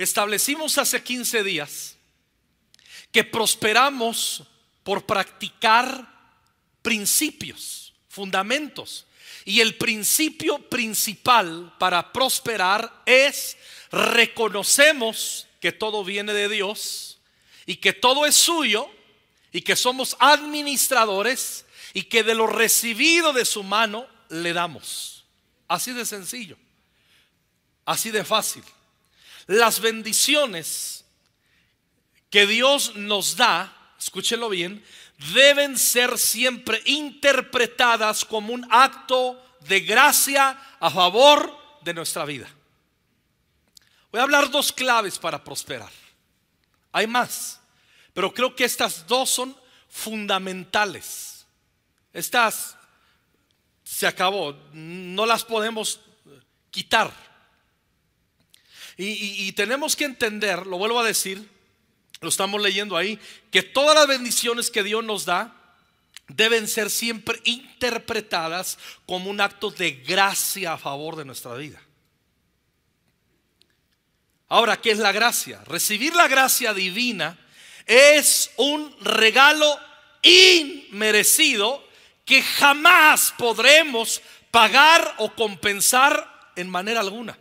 Establecimos hace 15 días que prosperamos por practicar principios, fundamentos. Y el principio principal para prosperar es reconocemos que todo viene de Dios y que todo es suyo y que somos administradores y que de lo recibido de su mano le damos. Así de sencillo, así de fácil. Las bendiciones que Dios nos da, escúchelo bien, deben ser siempre interpretadas como un acto de gracia a favor de nuestra vida. Voy a hablar dos claves para prosperar. Hay más, pero creo que estas dos son fundamentales. Estas se acabó, no las podemos quitar. Y, tenemos que entender, lo vuelvo a decir, lo estamos leyendo ahí, que todas las bendiciones que Dios nos da deben ser siempre interpretadas como un acto de gracia a favor de nuestra vida. Ahora, ¿qué es la gracia? Recibir la gracia divina es un regalo inmerecido que jamás podremos pagar o compensar en manera alguna.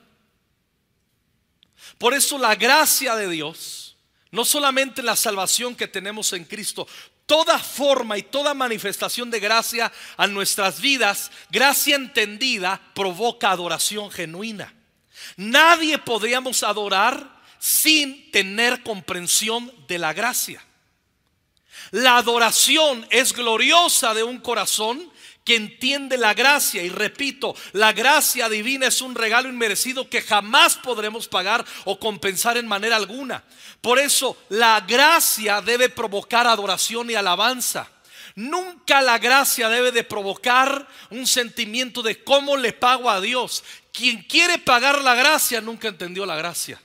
Por eso la gracia de Dios no solamente la salvación que tenemos en Cristo, toda forma y toda manifestación de gracia a nuestras vidas, gracia entendida, provoca adoración genuina. Nadie podríamos adorar sin tener comprensión de la gracia. La adoración es gloriosa de un corazón que entiende la gracia. Y repito, la gracia divina es un regalo inmerecido que jamás podremos pagar o compensar en manera alguna. Por eso la gracia debe provocar adoración y alabanza. Nunca la gracia debe de provocar un sentimiento de cómo le pago a Dios. Quien quiere pagar la gracia nunca entendió la gracia.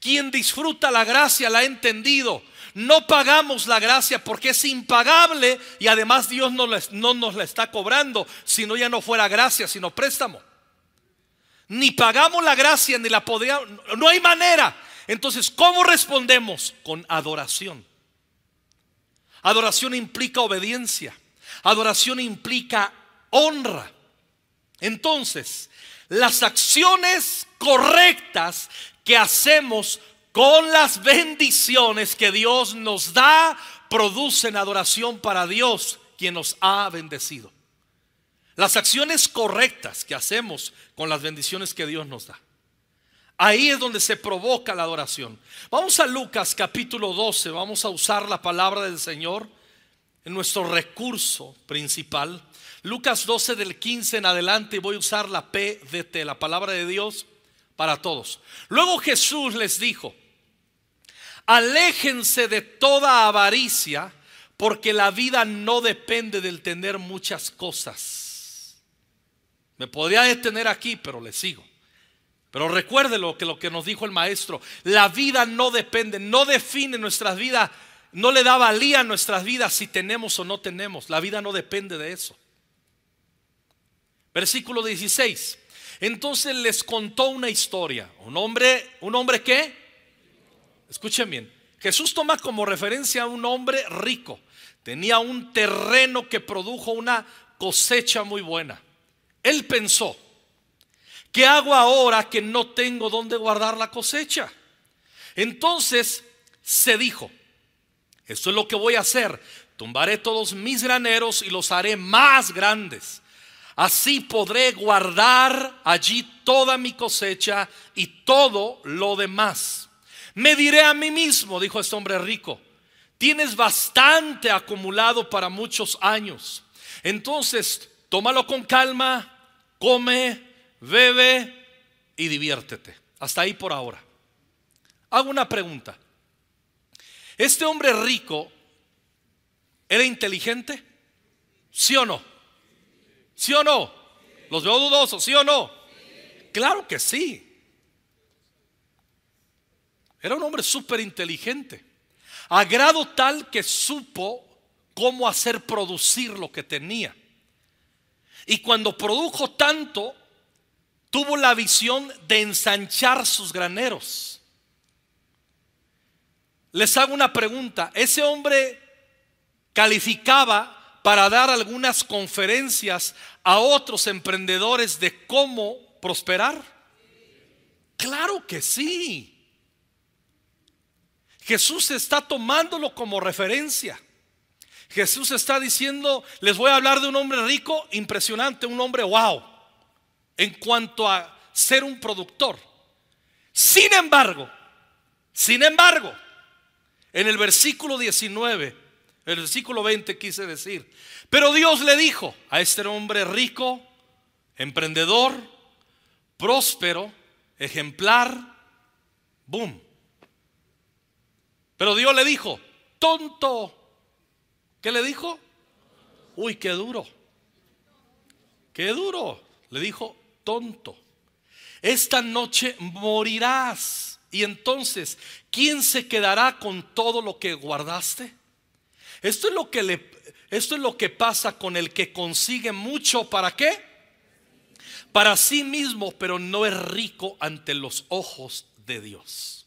Quien disfruta la gracia la ha entendido. No pagamos la gracia porque es impagable y además Dios no, no nos la está cobrando, si no ya no fuera gracia, sino préstamo. Ni pagamos la gracia ni la podríamos, no hay manera. Entonces, ¿cómo respondemos? Con adoración. Adoración implica obediencia. Adoración implica honra. Entonces, las acciones correctas que hacemos con las bendiciones que Dios nos da, producen adoración para Dios, quien nos ha bendecido. Las acciones correctas que hacemos con las bendiciones que Dios nos da. Ahí es donde se provoca la adoración. Vamos a Lucas capítulo 12, vamos a usar la palabra del Señor en nuestro recurso principal. Lucas 12 del 15 en adelante voy a usar la PDT, la palabra de Dios para todos. Luego Jesús les dijo, Aléjense de toda avaricia, porque la vida no depende del tener muchas cosas. Me podría detener aquí, pero le sigo. Pero recuerde lo que, lo que nos dijo el maestro. La vida no depende, no define nuestras vidas, no le da valía a nuestras vidas si tenemos o no tenemos. La vida no depende de eso. Versículo 16. Entonces les contó una historia. Un hombre, un hombre que Escuchen bien. Jesús toma como referencia a un hombre rico. Tenía un terreno que produjo una cosecha muy buena. Él pensó, ¿qué hago ahora que no tengo dónde guardar la cosecha? Entonces se dijo, esto es lo que voy a hacer. Tumbaré todos mis graneros y los haré más grandes. Así podré guardar allí toda mi cosecha y todo lo demás. Me diré a mí mismo, dijo este hombre rico, tienes bastante acumulado para muchos años. Entonces, tómalo con calma, come, bebe y diviértete. Hasta ahí por ahora. Hago una pregunta. ¿Este hombre rico era inteligente? ¿Sí o no? ¿Sí o no? Los veo dudosos, ¿sí o no? Claro que sí. Era un hombre súper inteligente, a grado tal que supo cómo hacer producir lo que tenía. Y cuando produjo tanto, tuvo la visión de ensanchar sus graneros. les hago una pregunta. Ese hombre calificaba para dar algunas conferencias a otros emprendedores de cómo prosperar. Claro que sí. Jesús está tomándolo como referencia. Jesús está diciendo, les voy a hablar de un hombre rico, impresionante, un hombre wow, en cuanto a ser un productor. Sin embargo, sin embargo, en el versículo 19, el versículo 20 quise decir, pero Dios le dijo a este hombre rico, emprendedor, próspero, ejemplar, boom. Pero Dios le dijo, tonto. ¿Qué le dijo? Uy, qué duro. Qué duro. Le dijo, tonto. Esta noche morirás. Y entonces, ¿quién se quedará con todo lo que guardaste? Esto es lo que le esto es lo que pasa con el que consigue mucho, ¿para qué? Para sí mismo, pero no es rico ante los ojos de Dios.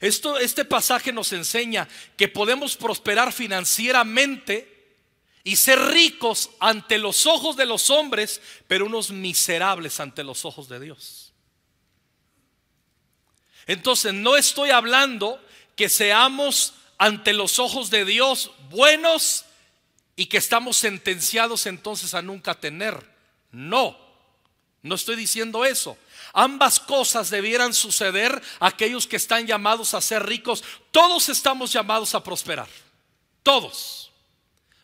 Esto, este pasaje nos enseña que podemos prosperar financieramente y ser ricos ante los ojos de los hombres, pero unos miserables ante los ojos de Dios. Entonces, no estoy hablando que seamos ante los ojos de Dios buenos y que estamos sentenciados entonces a nunca tener. No, no estoy diciendo eso. Ambas cosas debieran suceder a aquellos que están llamados a ser ricos. Todos estamos llamados a prosperar. Todos.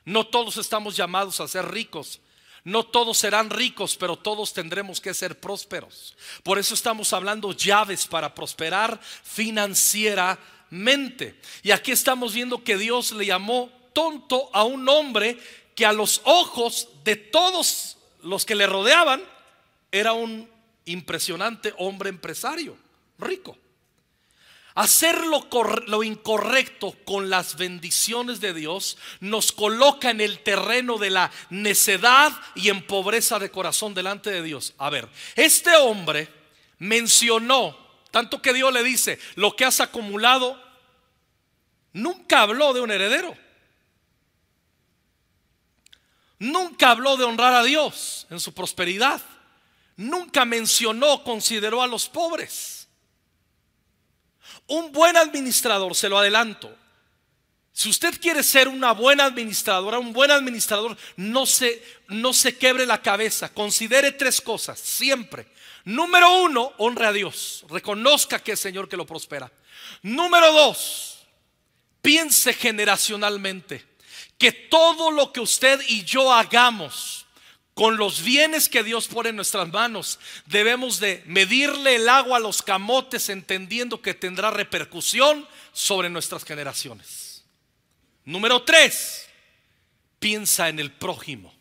No todos estamos llamados a ser ricos. No todos serán ricos, pero todos tendremos que ser prósperos. Por eso estamos hablando llaves para prosperar financieramente. Y aquí estamos viendo que Dios le llamó tonto a un hombre que a los ojos de todos los que le rodeaban era un impresionante hombre empresario, rico. Hacer lo, incorrecto con las bendiciones de Dios nos coloca en el terreno de la necedad y en pobreza de corazón delante de Dios. A ver, este hombre mencionó, tanto que Dios le dice, lo que has acumulado, nunca habló de un heredero. Nunca habló de honrar a Dios en su prosperidad. Nunca mencionó, consideró a los pobres. Un buen administrador, se lo adelanto. Si usted quiere ser una buena administradora, un buen administrador, no se, no se quebre la cabeza. Considere tres cosas, siempre. Número uno, honre a Dios. Reconozca que es Señor que lo prospera. Número dos, piense generacionalmente. Que todo lo que usted y yo hagamos con los bienes que Dios pone en nuestras manos, debemos de medirle el agua a los camotes entendiendo que tendrá repercusión sobre nuestras generaciones. Número tres, piensa en el prójimo.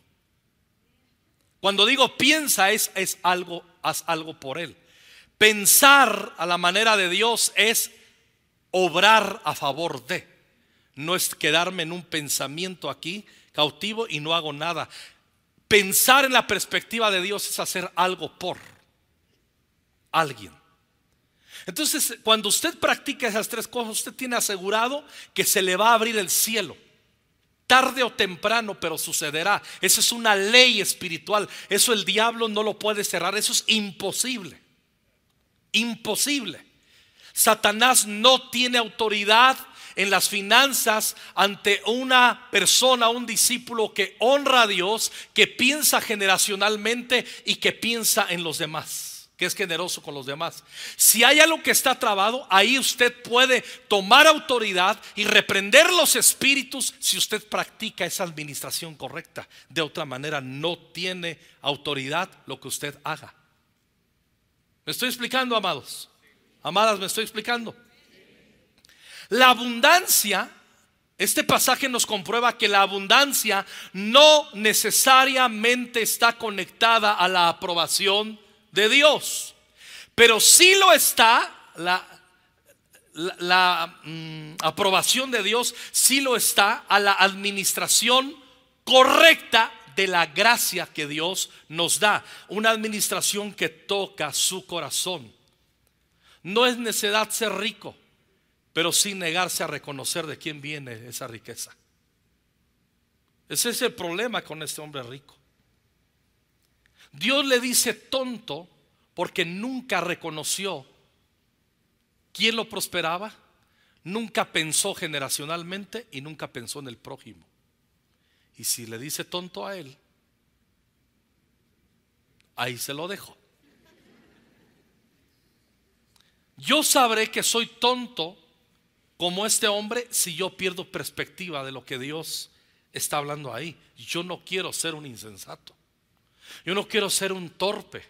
Cuando digo piensa es, es algo, haz algo por él. Pensar a la manera de Dios es obrar a favor de. No es quedarme en un pensamiento aquí cautivo y no hago nada. Pensar en la perspectiva de Dios es hacer algo por alguien. Entonces, cuando usted practica esas tres cosas, usted tiene asegurado que se le va a abrir el cielo. Tarde o temprano, pero sucederá. Esa es una ley espiritual. Eso el diablo no lo puede cerrar. Eso es imposible. Imposible. Satanás no tiene autoridad en las finanzas ante una persona, un discípulo que honra a Dios, que piensa generacionalmente y que piensa en los demás que es generoso con los demás. Si hay algo que está trabado, ahí usted puede tomar autoridad y reprender los espíritus si usted practica esa administración correcta. De otra manera, no tiene autoridad lo que usted haga. ¿Me estoy explicando, amados? Amadas, ¿me estoy explicando? La abundancia, este pasaje nos comprueba que la abundancia no necesariamente está conectada a la aprobación de Dios, pero sí lo está la, la, mm, aprobación de Dios, sí lo está a la administración correcta de la gracia que Dios nos da. Una administración que toca su corazón. No es necedad ser rico pero sin negarse a reconocer de quién viene esa riqueza. Ese es el problema con este hombre rico. Dios le dice tonto porque nunca reconoció quién lo prosperaba, nunca pensó generacionalmente y nunca pensó en el prójimo. Y si le dice tonto a él, ahí se lo dejo. Yo sabré que soy tonto como este hombre si yo pierdo perspectiva de lo que Dios está hablando ahí. Yo no quiero ser un insensato. Yo no quiero ser un torpe.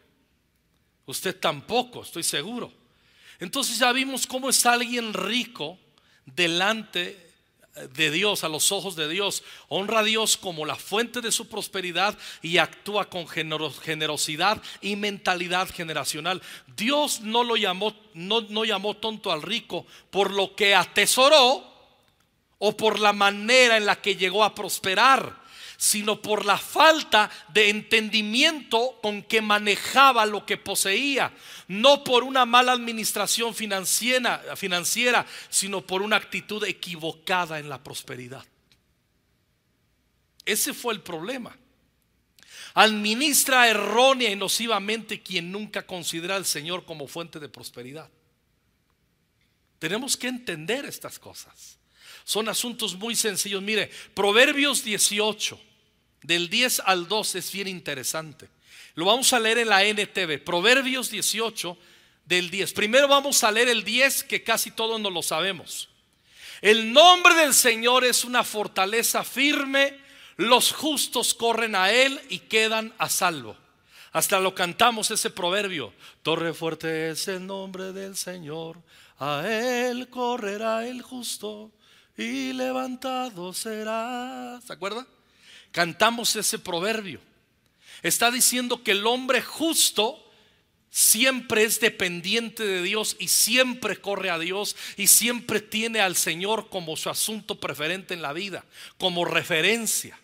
Usted tampoco, estoy seguro. Entonces ya vimos cómo está alguien rico delante de Dios, a los ojos de Dios. Honra a Dios como la fuente de su prosperidad y actúa con generosidad y mentalidad generacional. Dios no lo llamó, no, no llamó tonto al rico por lo que atesoró o por la manera en la que llegó a prosperar sino por la falta de entendimiento con que manejaba lo que poseía, no por una mala administración financiera, financiera, sino por una actitud equivocada en la prosperidad. Ese fue el problema. Administra errónea y nocivamente quien nunca considera al Señor como fuente de prosperidad. Tenemos que entender estas cosas. Son asuntos muy sencillos. Mire, Proverbios 18, del 10 al 12 es bien interesante. Lo vamos a leer en la NTV, Proverbios 18 del 10. Primero vamos a leer el 10 que casi todos nos lo sabemos. El nombre del Señor es una fortaleza firme, los justos corren a él y quedan a salvo. Hasta lo cantamos ese proverbio. Torre fuerte es el nombre del Señor, a él correrá el justo y levantado será. ¿Se acuerda? Cantamos ese proverbio. Está diciendo que el hombre justo siempre es dependiente de Dios y siempre corre a Dios y siempre tiene al Señor como su asunto preferente en la vida, como referencia.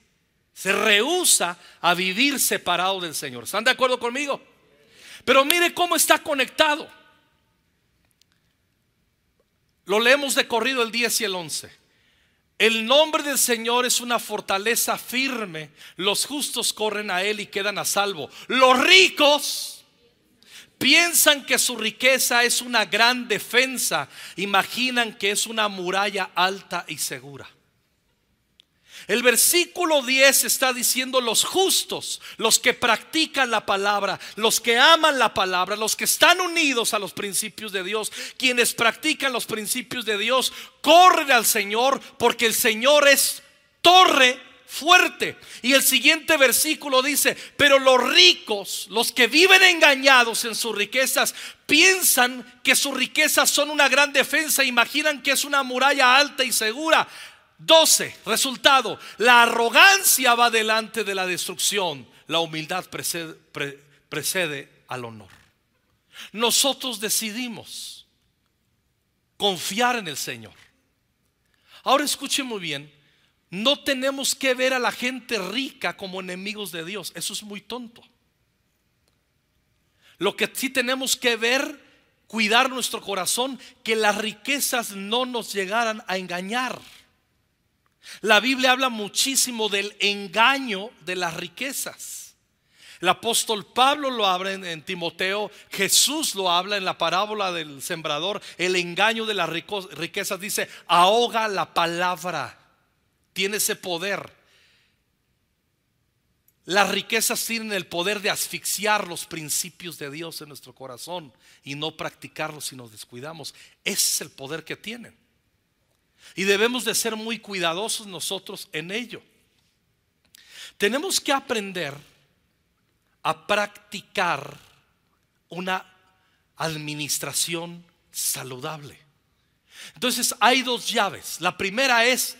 Se rehúsa a vivir separado del Señor. ¿Están de acuerdo conmigo? Pero mire cómo está conectado. Lo leemos de corrido el 10 y el 11. El nombre del Señor es una fortaleza firme. Los justos corren a Él y quedan a salvo. Los ricos piensan que su riqueza es una gran defensa. Imaginan que es una muralla alta y segura. El versículo 10 está diciendo los justos, los que practican la palabra, los que aman la palabra, los que están unidos a los principios de Dios, quienes practican los principios de Dios, corren al Señor porque el Señor es torre fuerte. Y el siguiente versículo dice, pero los ricos, los que viven engañados en sus riquezas, piensan que sus riquezas son una gran defensa, imaginan que es una muralla alta y segura. 12. Resultado. La arrogancia va delante de la destrucción. La humildad precede, al honor. Nosotros decidimos confiar en el Señor. Ahora escuche muy bien. No tenemos que ver a la gente rica como enemigos de Dios. Eso es muy tonto. Lo que sí tenemos que ver, cuidar nuestro corazón, que las riquezas no nos llegaran a engañar. La Biblia habla muchísimo del engaño de las riquezas. El apóstol Pablo lo habla en, Timoteo, Jesús lo habla en la parábola del sembrador, el engaño de las riquezas dice, ahoga la palabra, tiene ese poder. Las riquezas tienen el poder de asfixiar los principios de Dios en nuestro corazón y no practicarlos si nos descuidamos. Ese es el poder que tienen. Y debemos de ser muy cuidadosos nosotros en ello. Tenemos que aprender a practicar una administración saludable. Entonces hay dos llaves. La primera es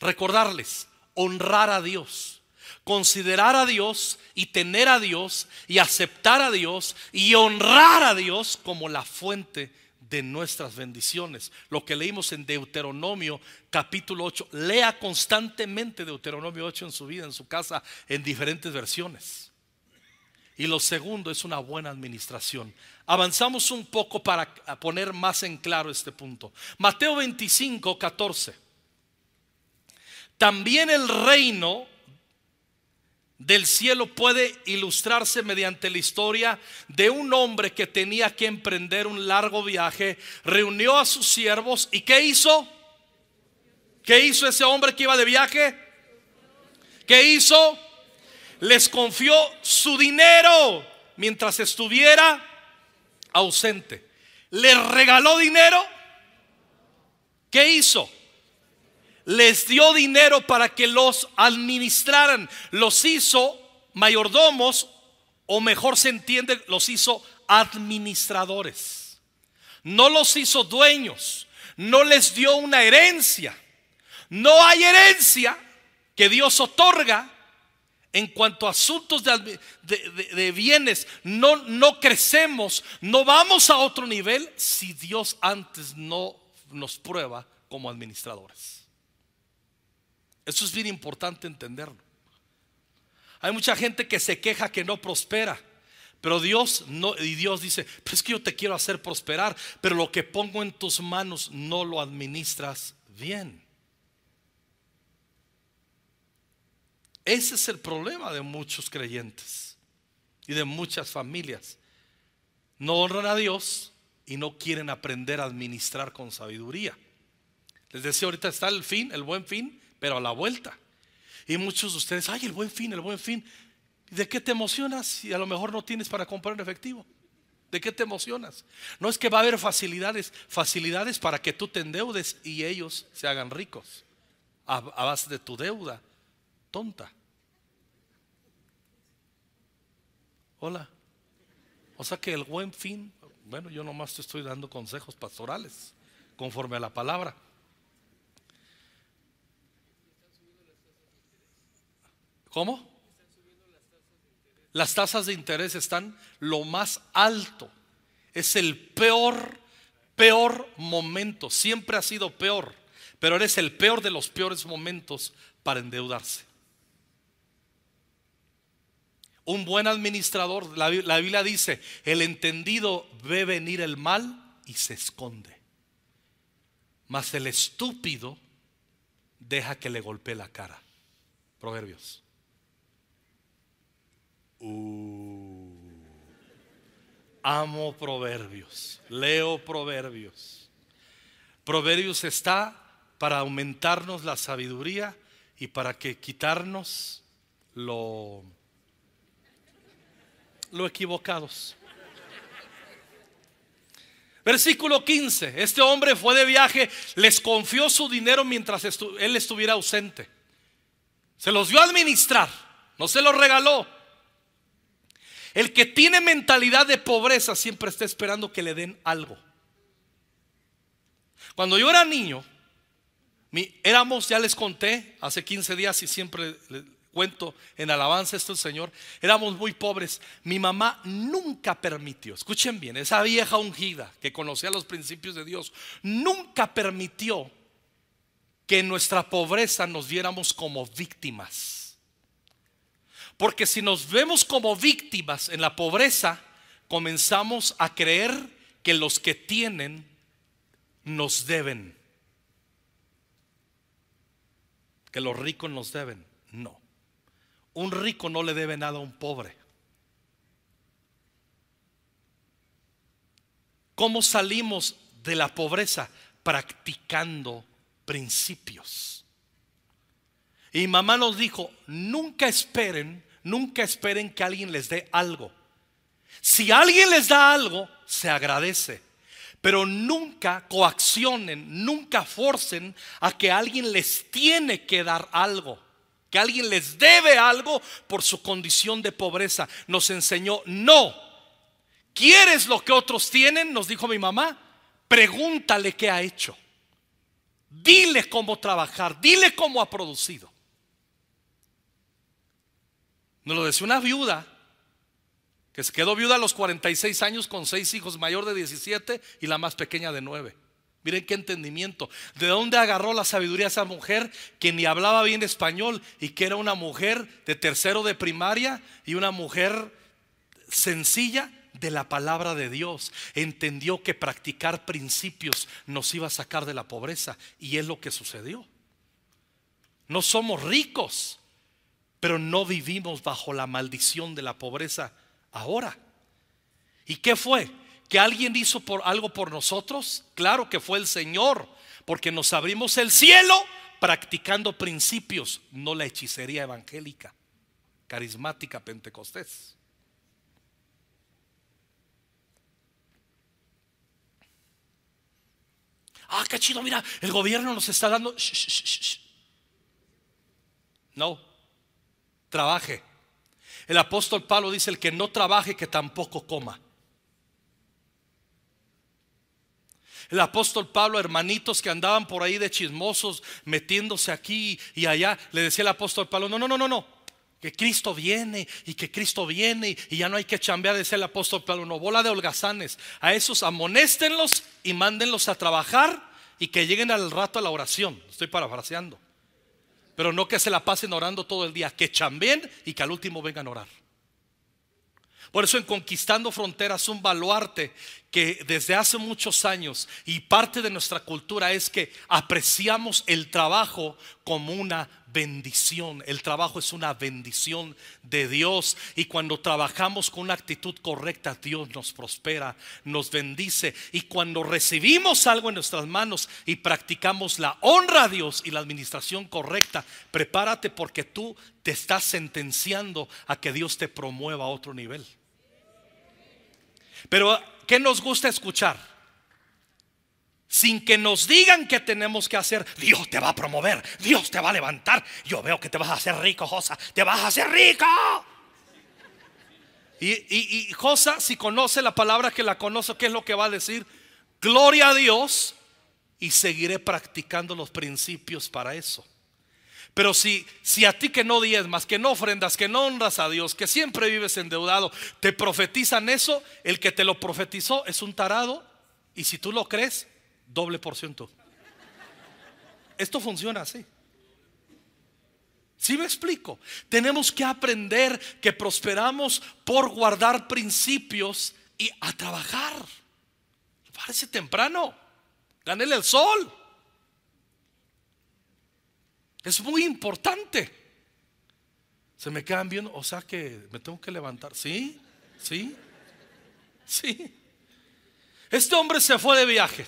recordarles, honrar a Dios, considerar a Dios y tener a Dios y aceptar a Dios y honrar a Dios como la fuente de nuestras bendiciones. Lo que leímos en Deuteronomio capítulo 8. Lea constantemente Deuteronomio 8 en su vida, en su casa, en diferentes versiones. Y lo segundo es una buena administración. Avanzamos un poco para poner más en claro este punto. Mateo 25, 14. También el reino del cielo puede ilustrarse mediante la historia de un hombre que tenía que emprender un largo viaje, reunió a sus siervos y ¿qué hizo? ¿Qué hizo ese hombre que iba de viaje? ¿Qué hizo? Les confió su dinero mientras estuviera ausente. ¿Les regaló dinero? ¿Qué hizo? Les dio dinero para que los administraran. Los hizo mayordomos, o mejor se entiende, los hizo administradores. No los hizo dueños, no les dio una herencia. No hay herencia que Dios otorga en cuanto a asuntos de, bienes. No, no crecemos, no vamos a otro nivel si Dios antes no nos prueba como administradores. Eso es bien importante entenderlo. Hay mucha gente que se queja que no prospera. Pero Dios no, y Dios dice, pues es que yo te quiero hacer prosperar, pero lo que pongo en tus manos no lo administras bien. Ese es el problema de muchos creyentes y de muchas familias. No honran a Dios y no quieren aprender a administrar con sabiduría. Les decía ahorita está el fin, el buen fin, pero a la vuelta. Y muchos de ustedes, ay, el buen fin, el buen fin. ¿De qué te emocionas si a lo mejor no tienes para comprar en efectivo? ¿De qué te emocionas? No es que va a haber facilidades, facilidades para que tú te endeudes y ellos se hagan ricos a, a base de tu deuda tonta. Hola. O sea que el buen fin, bueno, yo nomás te estoy dando consejos pastorales conforme a la palabra. ¿Cómo? Las tasas de interés están lo más alto. Es el peor, peor momento. Siempre ha sido peor, pero eres el peor de los peores momentos para endeudarse. Un buen administrador, la, la Biblia dice, el entendido ve venir el mal y se esconde. Mas el estúpido deja que le golpee la cara. Proverbios. Uh. amo proverbios, leo proverbios. Proverbios está para aumentarnos la sabiduría y para que quitarnos lo, lo equivocados. Versículo 15. Este hombre fue de viaje, les confió su dinero mientras él estuviera ausente. Se los dio a administrar, no se los regaló. El que tiene mentalidad de pobreza siempre está esperando que le den algo. Cuando yo era niño, éramos, ya les conté, hace 15 días y siempre cuento en alabanza esto el Señor, éramos muy pobres. Mi mamá nunca permitió, escuchen bien, esa vieja ungida que conocía los principios de Dios, nunca permitió que en nuestra pobreza nos viéramos como víctimas. Porque si nos vemos como víctimas en la pobreza, comenzamos a creer que los que tienen nos deben. Que los ricos nos deben. No. Un rico no le debe nada a un pobre. ¿Cómo salimos de la pobreza? Practicando principios. Y mamá nos dijo, nunca esperen nunca esperen que alguien les dé algo. Si alguien les da algo, se agradece. Pero nunca coaccionen, nunca forcen a que alguien les tiene que dar algo. Que alguien les debe algo por su condición de pobreza. Nos enseñó, no. ¿Quieres lo que otros tienen? Nos dijo mi mamá. Pregúntale qué ha hecho. Dile cómo trabajar. Dile cómo ha producido. Nos lo decía una viuda que se quedó viuda a los 46 años con seis hijos, mayor de 17 y la más pequeña de 9. Miren qué entendimiento. ¿De dónde agarró la sabiduría esa mujer que ni hablaba bien español y que era una mujer de tercero de primaria y una mujer sencilla? de la palabra de Dios, entendió que practicar principios nos iba a sacar de la pobreza y es lo que sucedió. No somos ricos, pero no vivimos bajo la maldición de la pobreza ahora. ¿Y qué fue? ¿Que alguien hizo algo por nosotros? Claro que fue el Señor, porque nos abrimos el cielo practicando principios, no la hechicería evangélica, carismática pentecostés. Ah, qué chido, mira, el gobierno nos está dando... no, trabaje. El apóstol Pablo dice, el que no trabaje, que tampoco coma. El apóstol Pablo, hermanitos que andaban por ahí de chismosos, metiéndose aquí y allá, le decía el apóstol Pablo, no, no, no, no, no, que Cristo viene y que Cristo viene y ya no hay que chambear, decía el apóstol Pablo, no, bola de holgazanes, a esos amonéstenlos y mándenlos a trabajar y que lleguen al rato a la oración, estoy parafraseando, pero no que se la pasen orando todo el día, que chambeen y que al último vengan a orar. Por eso en Conquistando Fronteras un baluarte que desde hace muchos años y parte de nuestra cultura es que apreciamos el trabajo como una bendición. El trabajo es una bendición de Dios y cuando trabajamos con una actitud correcta, Dios nos prospera, nos bendice y cuando recibimos algo en nuestras manos y practicamos la honra a Dios y la administración correcta, prepárate porque tú te estás sentenciando a que Dios te promueva a otro nivel. Pero ¿qué nos gusta escuchar? Sin que nos digan qué tenemos que hacer, Dios te va a promover, Dios te va a levantar. Yo veo que te vas a hacer rico, Josa, te vas a hacer rico. Y, Josa, si conoce la palabra que la conoce, ¿qué es lo que va a decir? Gloria a Dios y seguiré practicando los principios para eso. Pero si, si a ti que no diezmas, que no ofrendas, que no honras a Dios, que siempre vives endeudado, te profetizan eso, el que te lo profetizó es un tarado. Y si tú lo crees, doble por ciento. Esto funciona así. Si me explico? Tenemos que aprender que prosperamos por guardar principios y a trabajar. Parece temprano. Ganele el sol. Es muy importante. Se me quedan viendo, o sea que me tengo que levantar. ¿Sí? ¿Sí? ¿Sí? Este hombre se fue de viaje.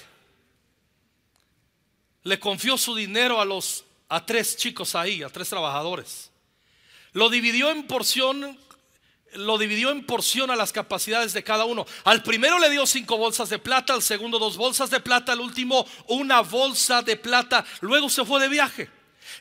Le confió su dinero a los a tres chicos ahí, a tres trabajadores. Lo dividió en porción lo dividió en porción a las capacidades de cada uno. Al primero le dio cinco bolsas de plata, al segundo dos bolsas de plata, al último una bolsa de plata. Luego se fue de viaje.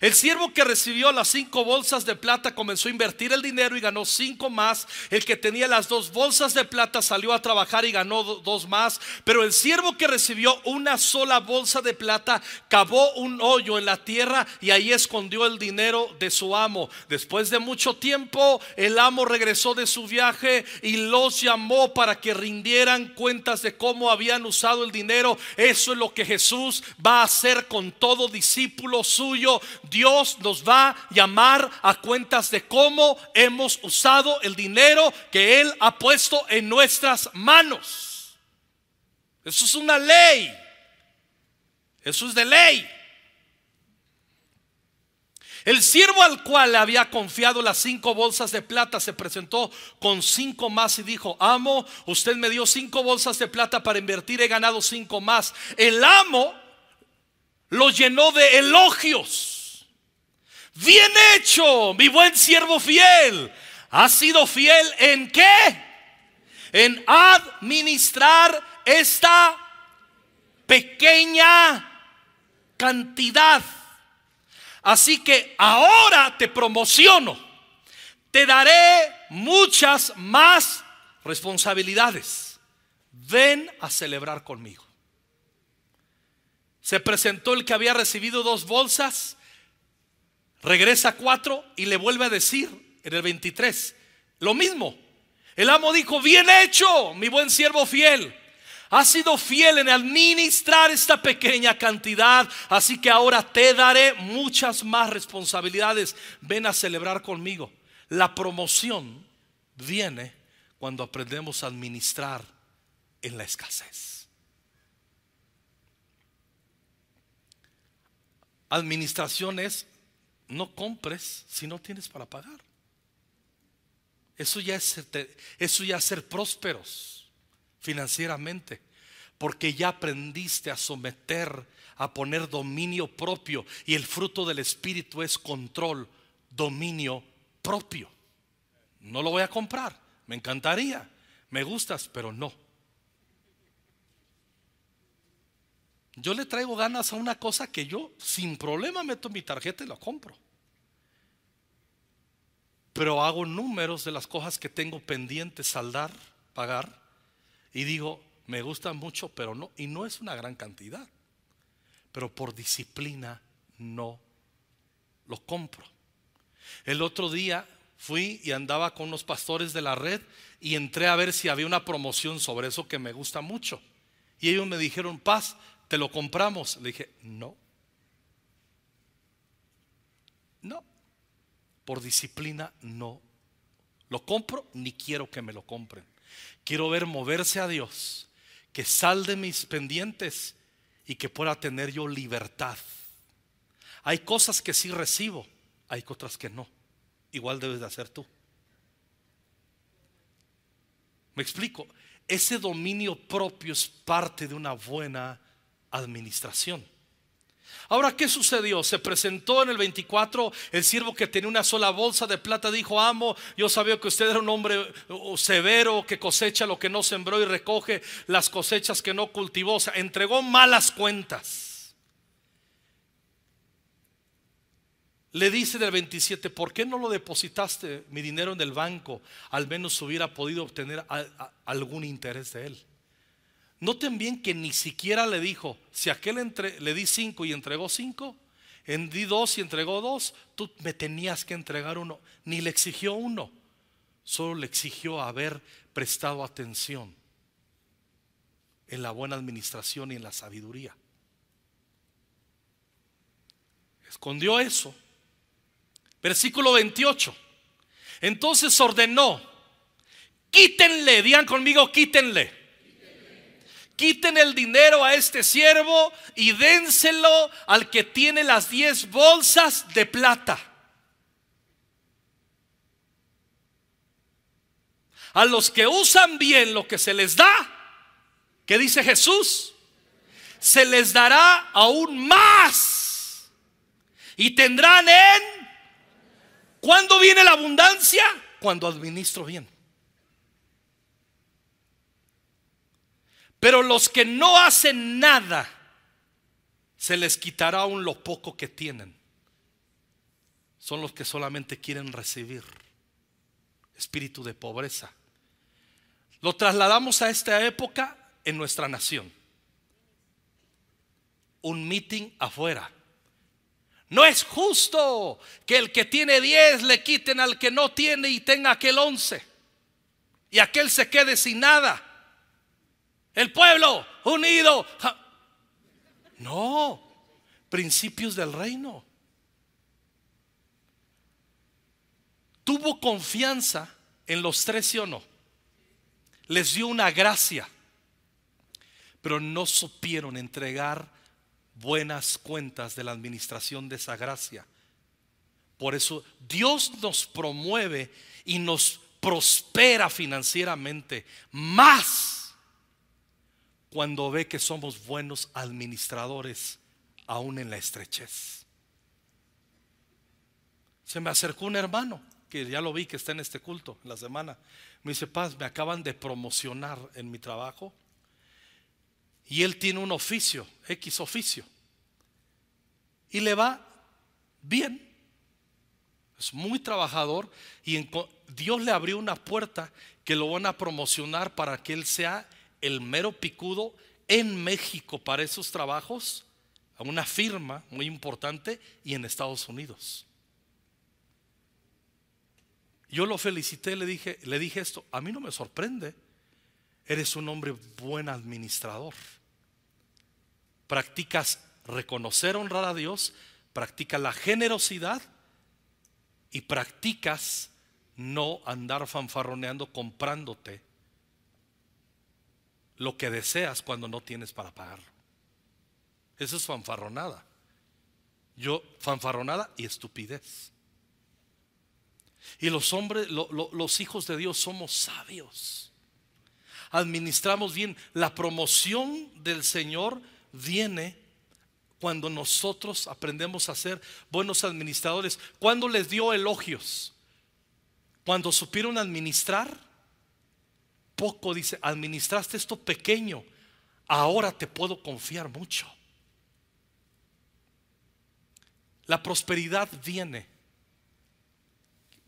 El siervo que recibió las cinco bolsas de plata comenzó a invertir el dinero y ganó cinco más. El que tenía las dos bolsas de plata salió a trabajar y ganó dos más. Pero el siervo que recibió una sola bolsa de plata cavó un hoyo en la tierra y ahí escondió el dinero de su amo. Después de mucho tiempo, el amo regresó de su viaje y los llamó para que rindieran cuentas de cómo habían usado el dinero. Eso es lo que Jesús va a hacer con todo discípulo suyo Dios nos va a llamar a cuentas de cómo hemos usado el dinero que Él ha puesto en nuestras manos. Eso es una ley. Eso es de ley. El siervo al cual le había confiado las cinco bolsas de plata se presentó con cinco más y dijo, amo, usted me dio cinco bolsas de plata para invertir, he ganado cinco más. El amo lo llenó de elogios. Bien hecho, mi buen siervo fiel. ¿Has sido fiel en qué? En administrar esta pequeña cantidad. Así que ahora te promociono. Te daré muchas más responsabilidades. Ven a celebrar conmigo. Se presentó el que había recibido dos bolsas Regresa cuatro y le vuelve a decir en el 23 lo mismo. El amo dijo, bien hecho, mi buen siervo fiel. Has sido fiel en administrar esta pequeña cantidad, así que ahora te daré muchas más responsabilidades. Ven a celebrar conmigo. La promoción viene cuando aprendemos a administrar en la escasez. Administración es no compres si no tienes para pagar. Eso ya es, eso ya ser prósperos financieramente, porque ya aprendiste a someter, a poner dominio propio y el fruto del Espíritu es control, dominio propio. No lo voy a comprar, me encantaría, me gustas, pero no. Yo le traigo ganas a una cosa que yo sin problema meto mi tarjeta y la compro. Pero hago números de las cosas que tengo pendientes saldar, pagar. Y digo, me gusta mucho, pero no. Y no es una gran cantidad. Pero por disciplina no lo compro. El otro día fui y andaba con unos pastores de la red y entré a ver si había una promoción sobre eso que me gusta mucho. Y ellos me dijeron, Paz, te lo compramos. Le dije, no. No. Por disciplina no lo compro ni quiero que me lo compren. Quiero ver moverse a Dios, que sal de mis pendientes y que pueda tener yo libertad. Hay cosas que sí recibo, hay otras que no. Igual debes de hacer tú. Me explico. Ese dominio propio es parte de una buena administración. Ahora, ¿qué sucedió? Se presentó en el 24 el siervo que tenía una sola bolsa de plata, dijo, amo, yo sabía que usted era un hombre uh, severo, que cosecha lo que no sembró y recoge las cosechas que no cultivó. O sea, entregó malas cuentas. Le dice del 27, ¿por qué no lo depositaste mi dinero en el banco? Al menos hubiera podido obtener algún interés de él. Noten bien que ni siquiera le dijo, si aquel le di cinco y entregó cinco, en di dos y entregó dos, tú me tenías que entregar uno. Ni le exigió uno, solo le exigió haber prestado atención en la buena administración y en la sabiduría. Escondió eso. Versículo 28. Entonces ordenó, quítenle, digan conmigo, quítenle Quiten el dinero a este siervo y dénselo al que tiene las diez bolsas de plata. A los que usan bien lo que se les da, ¿qué dice Jesús? Se les dará aún más. Y tendrán en... ¿Cuándo viene la abundancia? Cuando administro bien. Pero los que no hacen nada, se les quitará aún lo poco que tienen. Son los que solamente quieren recibir. Espíritu de pobreza. Lo trasladamos a esta época en nuestra nación. Un meeting afuera. No es justo que el que tiene 10 le quiten al que no tiene y tenga aquel 11. Y aquel se quede sin nada. El pueblo unido. No, principios del reino. Tuvo confianza en los tres, ¿sí o no? Les dio una gracia, pero no supieron entregar buenas cuentas de la administración de esa gracia. Por eso Dios nos promueve y nos prospera financieramente más cuando ve que somos buenos administradores aún en la estrechez. Se me acercó un hermano, que ya lo vi que está en este culto en la semana. Me dice, Paz, me acaban de promocionar en mi trabajo. Y él tiene un oficio, X oficio. Y le va bien. Es muy trabajador y Dios le abrió una puerta que lo van a promocionar para que él sea el mero picudo en México para esos trabajos a una firma muy importante y en Estados Unidos. Yo lo felicité, le dije, le dije esto, a mí no me sorprende. Eres un hombre buen administrador. Practicas reconocer, honrar a Dios, practicas la generosidad y practicas no andar fanfarroneando comprándote lo que deseas cuando no tienes para pagarlo. Eso es fanfarronada. Yo, fanfarronada y estupidez. Y los hombres, los hijos de Dios somos sabios. Administramos bien. La promoción del Señor viene cuando nosotros aprendemos a ser buenos administradores. Cuando les dio elogios? Cuando supieron administrar, poco dice, administraste esto pequeño, ahora te puedo confiar mucho. La prosperidad viene.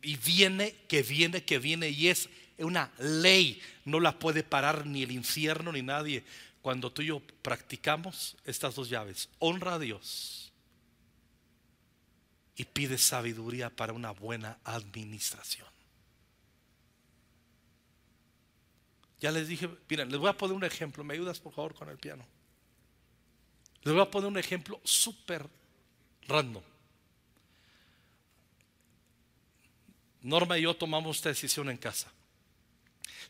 Y viene, que viene, que viene. Y es una ley. No la puede parar ni el infierno ni nadie. Cuando tú y yo practicamos estas dos llaves. Honra a Dios. Y pide sabiduría para una buena administración. Ya les dije, miren, les voy a poner un ejemplo. ¿Me ayudas por favor con el piano? Les voy a poner un ejemplo súper random. Norma y yo tomamos esta decisión en casa.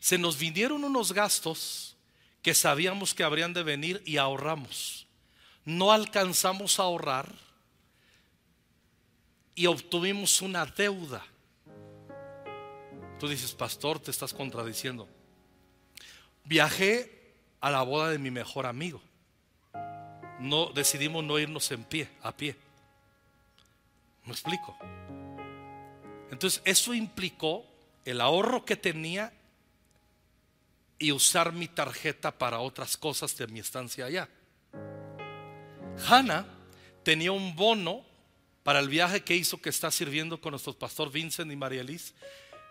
Se nos vinieron unos gastos que sabíamos que habrían de venir y ahorramos. No alcanzamos a ahorrar y obtuvimos una deuda. Tú dices, pastor, te estás contradiciendo. Viajé a la boda de mi mejor amigo. No decidimos no irnos en pie, a pie. ¿Me explico? Entonces, eso implicó el ahorro que tenía y usar mi tarjeta para otras cosas de mi estancia allá. Hannah tenía un bono para el viaje que hizo que está sirviendo con nuestro pastor Vincent y María Liz.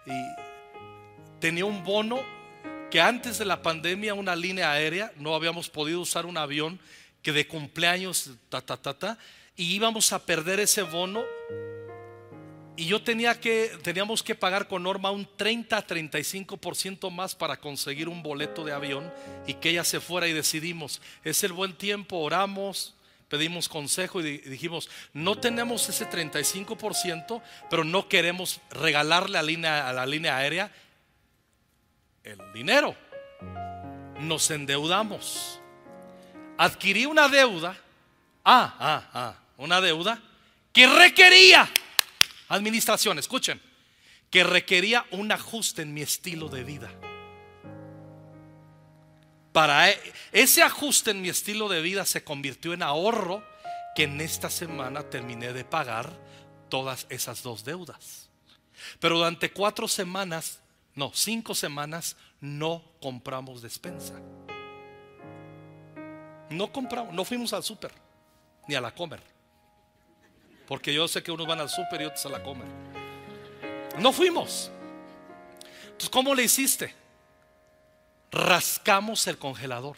Y tenía un bono que antes de la pandemia una línea aérea no habíamos podido usar un avión que de cumpleaños ta ta ta ta y íbamos a perder ese bono. Y yo tenía que teníamos que pagar con norma un 30 35% más para conseguir un boleto de avión y que ella se fuera y decidimos, es el buen tiempo, oramos, pedimos consejo y dijimos, no tenemos ese 35%, pero no queremos regalarle a, línea, a la línea aérea el dinero. Nos endeudamos. Adquirí una deuda. Ah, ah, ah, una deuda que requería administración, escuchen, que requería un ajuste en mi estilo de vida. Para e, ese ajuste en mi estilo de vida se convirtió en ahorro que en esta semana terminé de pagar todas esas dos deudas. Pero durante cuatro semanas no, cinco semanas no compramos despensa. No compramos, no fuimos al súper ni a la comer. Porque yo sé que unos van al súper y otros a la comer. No fuimos. Entonces, ¿cómo le hiciste? Rascamos el congelador.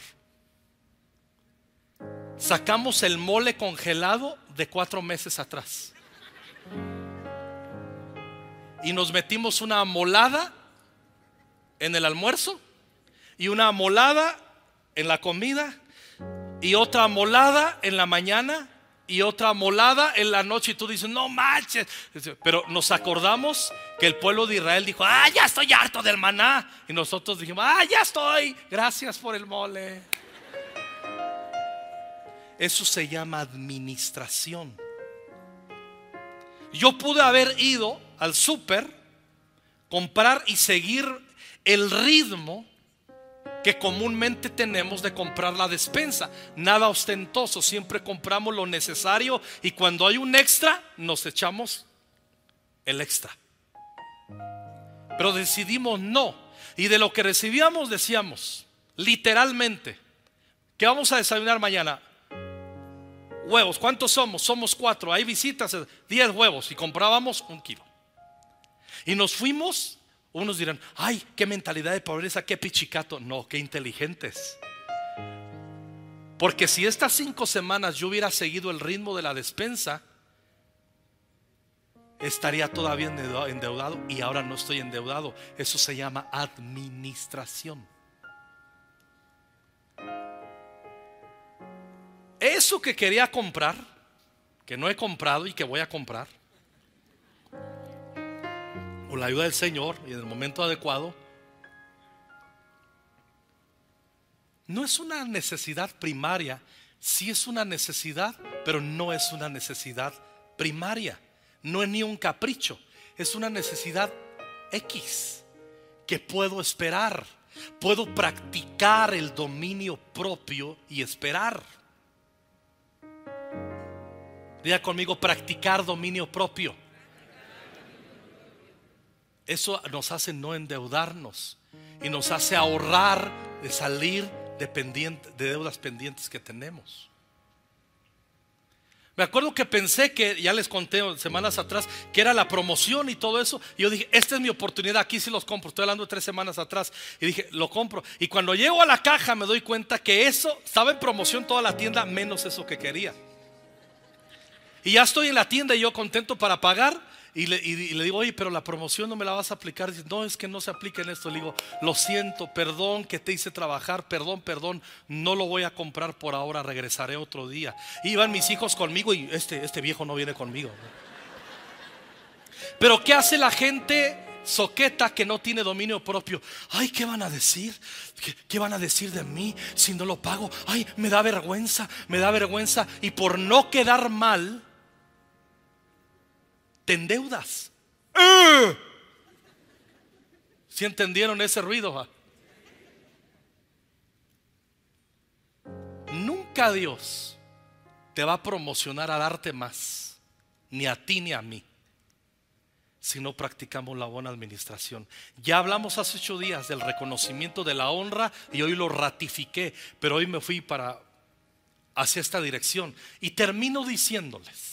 Sacamos el mole congelado de cuatro meses atrás. Y nos metimos una molada en el almuerzo y una molada en la comida y otra molada en la mañana y otra molada en la noche y tú dices, no manches. Pero nos acordamos que el pueblo de Israel dijo, ah, ya estoy harto del maná. Y nosotros dijimos, ah, ya estoy, gracias por el mole. Eso se llama administración. Yo pude haber ido al súper, comprar y seguir el ritmo que comúnmente tenemos de comprar la despensa. Nada ostentoso, siempre compramos lo necesario y cuando hay un extra nos echamos el extra. Pero decidimos no. Y de lo que recibíamos decíamos, literalmente, que vamos a desayunar mañana? Huevos, ¿cuántos somos? Somos cuatro. Hay visitas, diez huevos y comprábamos un kilo. Y nos fuimos unos dirán, ay, qué mentalidad de pobreza, qué pichicato. No, qué inteligentes. Porque si estas cinco semanas yo hubiera seguido el ritmo de la despensa, estaría todavía endeudado y ahora no estoy endeudado. Eso se llama administración. Eso que quería comprar, que no he comprado y que voy a comprar, o la ayuda del Señor y en el momento adecuado, no es una necesidad primaria, sí es una necesidad, pero no es una necesidad primaria, no es ni un capricho, es una necesidad X que puedo esperar, puedo practicar el dominio propio y esperar. Diga conmigo, practicar dominio propio. Eso nos hace no endeudarnos y nos hace ahorrar de salir de, de deudas pendientes que tenemos. Me acuerdo que pensé que, ya les conté semanas atrás, que era la promoción y todo eso. Y yo dije, esta es mi oportunidad, aquí sí los compro. Estoy hablando de tres semanas atrás. Y dije, lo compro. Y cuando llego a la caja me doy cuenta que eso estaba en promoción toda la tienda, menos eso que quería. Y ya estoy en la tienda y yo contento para pagar. Y le, digo, oye, pero la promoción no me la vas a aplicar. Dice, no, es que no se aplica en esto. Le digo, lo siento, perdón que te hice trabajar, perdón, perdón, no lo voy a comprar por ahora, regresaré otro día. Iban mis hijos conmigo y este, este viejo no viene conmigo. Pero ¿qué hace la gente soqueta que no tiene dominio propio? Ay, ¿qué van a decir? ¿Qué, ¿Qué, van a decir de mí si no lo pago? Ay, me da vergüenza, me da vergüenza. Y por no quedar mal te endeudas. ¿Si entendieron ese ruido? Nunca Dios te va a promocionar a darte más, ni a ti ni a mí, si no practicamos la buena administración. Ya hablamos hace ocho días del reconocimiento de la honra y hoy lo ratifiqué, pero hoy me fui para hacia esta dirección y termino diciéndoles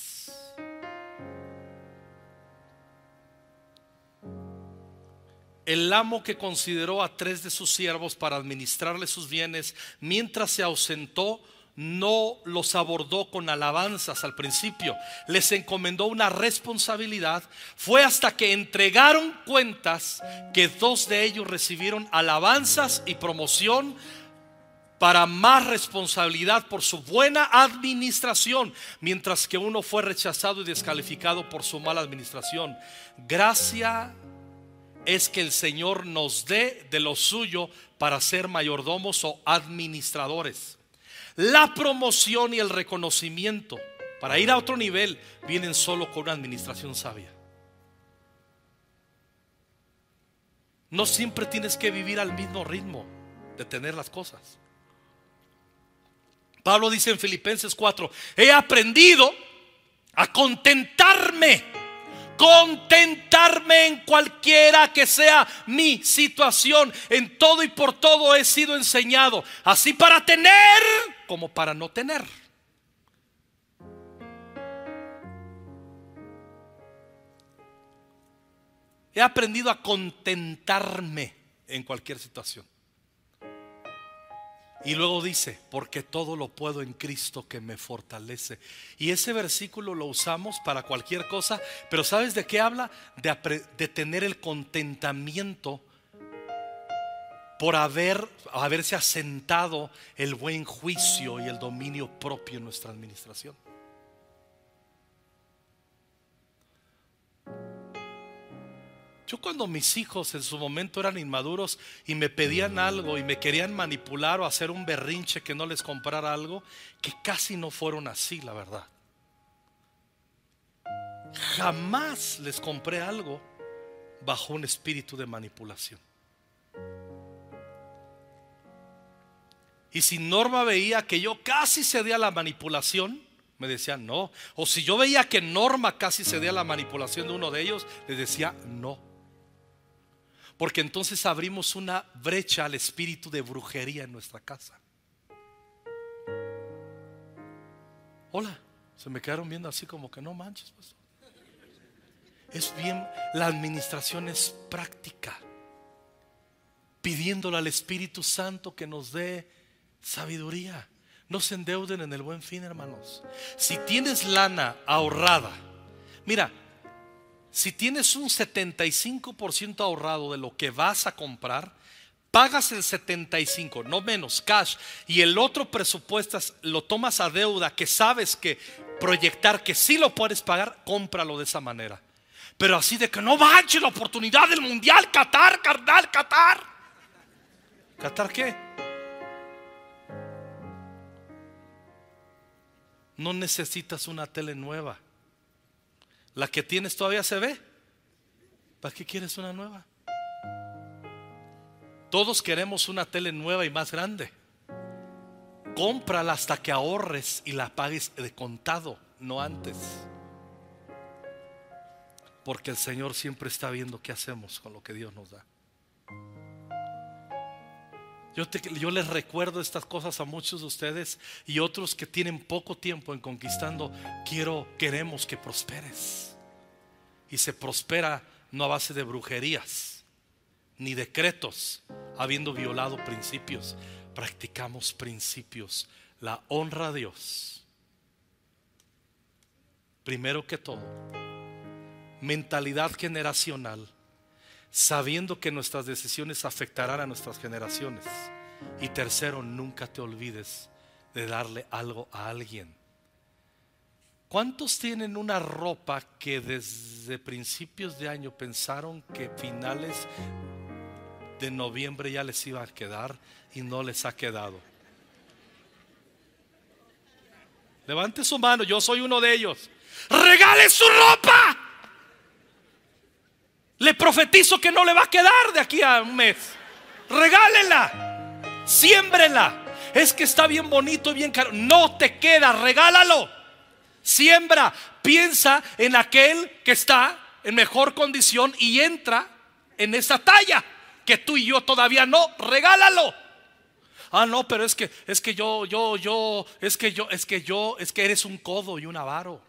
el amo que consideró a tres de sus siervos para administrarle sus bienes, mientras se ausentó, no los abordó con alabanzas al principio, les encomendó una responsabilidad. Fue hasta que entregaron cuentas que dos de ellos recibieron alabanzas y promoción para más responsabilidad por su buena administración, mientras que uno fue rechazado y descalificado por su mala administración. Gracia es que el Señor nos dé de lo suyo para ser mayordomos o administradores. La promoción y el reconocimiento para ir a otro nivel vienen solo con una administración sabia. No siempre tienes que vivir al mismo ritmo de tener las cosas. Pablo dice en Filipenses 4, he aprendido a contentarme contentarme en cualquiera que sea mi situación. En todo y por todo he sido enseñado, así para tener como para no tener. He aprendido a contentarme en cualquier situación. Y luego dice, porque todo lo puedo en Cristo que me fortalece. Y ese versículo lo usamos para cualquier cosa, pero ¿sabes de qué habla? De, tener el contentamiento por haber, haberse asentado el buen juicio y el dominio propio en nuestra administración. Yo cuando mis hijos en su momento eran inmaduros y me pedían algo y me querían manipular o hacer un berrinche que no les comprara algo, que casi no fueron así, la verdad. Jamás les compré algo bajo un espíritu de manipulación. Y si Norma veía que yo casi cedía a la manipulación, me decía no. O si yo veía que Norma casi cedía a la manipulación de uno de ellos, le decía no. Porque entonces abrimos una brecha al espíritu de brujería en nuestra casa. Hola, se me quedaron viendo así como que no manches. Es bien, la administración es práctica, pidiéndole al Espíritu Santo que nos dé sabiduría. No se endeuden en el buen fin, hermanos. Si tienes lana ahorrada, mira, si tienes un 75% ahorrado de lo que vas a comprar, pagas el 75, no menos, cash, y el otro presupuesto lo tomas a deuda que sabes que proyectar que sí lo puedes pagar, cómpralo de esa manera. Pero así de que no manche la oportunidad del mundial, Qatar, carnal, Qatar. ¿Qatar qué? No necesitas una tele nueva. La que tienes todavía se ve. ¿Para qué quieres una nueva? Todos queremos una tele nueva y más grande. Cómprala hasta que ahorres y la pagues de contado, no antes. Porque el Señor siempre está viendo qué hacemos con lo que Dios nos da. Yo, les recuerdo estas cosas a muchos de ustedes y otros que tienen poco tiempo en conquistando. Quiero, queremos que prosperes. Y se prospera no a base de brujerías ni decretos, habiendo violado principios. Practicamos principios. La honra a Dios. Primero que todo, mentalidad generacional sabiendo que nuestras decisiones afectarán a nuestras generaciones. Y tercero, nunca te olvides de darle algo a alguien. ¿Cuántos tienen una ropa que desde principios de año pensaron que finales de noviembre ya les iba a quedar y no les ha quedado? Levante su mano, yo soy uno de ellos. Regale su ropa. Le profetizo que no le va a quedar de aquí a un mes. Regálela. Siémbrela. Es que está bien bonito y bien caro. No te queda, regálalo. Siembra. Piensa en aquel que está en mejor condición y entra en esa talla que tú y yo todavía no. Regálalo. Ah, no, pero es que es que yo yo yo es que yo es que yo es que eres un codo y un avaro.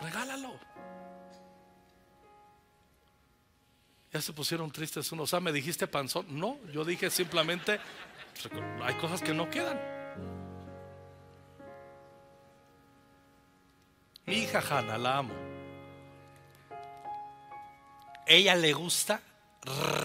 Regálalo. Ya se pusieron tristes unos. Ah, me dijiste panzón. No, yo dije simplemente, hay cosas que no quedan. Mi hija Hanna, la amo. Ella le gusta,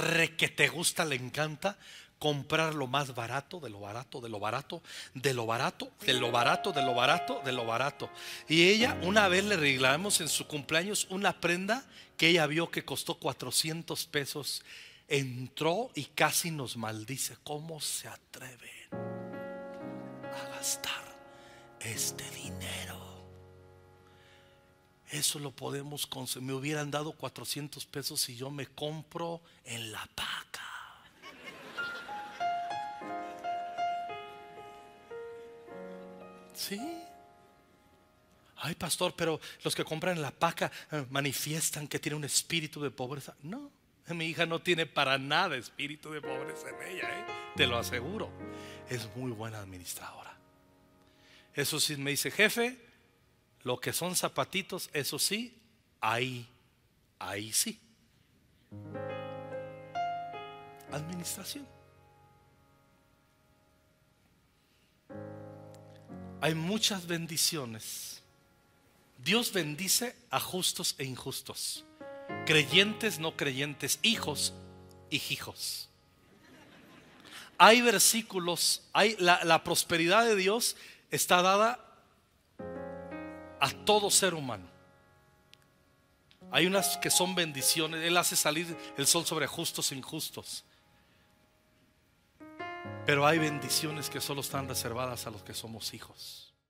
re que te gusta, le encanta comprar lo más barato, de lo barato, de lo barato, de lo barato, de lo barato, de lo barato, de lo barato. Y ella, una vez le regalamos en su cumpleaños una prenda que ella vio que costó 400 pesos. Entró y casi nos maldice. ¿Cómo se atreven a gastar este dinero? Eso lo podemos conseguir. Me hubieran dado 400 pesos si yo me compro en la paca. Sí. Ay, pastor, pero los que compran la paca eh, manifiestan que tiene un espíritu de pobreza. No, mi hija no tiene para nada espíritu de pobreza en ella, ¿eh? te lo aseguro. Es muy buena administradora. Eso sí, me dice, jefe, lo que son zapatitos, eso sí, ahí, ahí sí. Administración. Hay muchas bendiciones. Dios bendice a justos e injustos, creyentes, no creyentes, hijos y hijos. Hay versículos, hay la, la prosperidad de Dios está dada a todo ser humano. Hay unas que son bendiciones. Él hace salir el sol sobre justos e injustos. Pero hay bendiciones que solo están reservadas a los que somos hijos.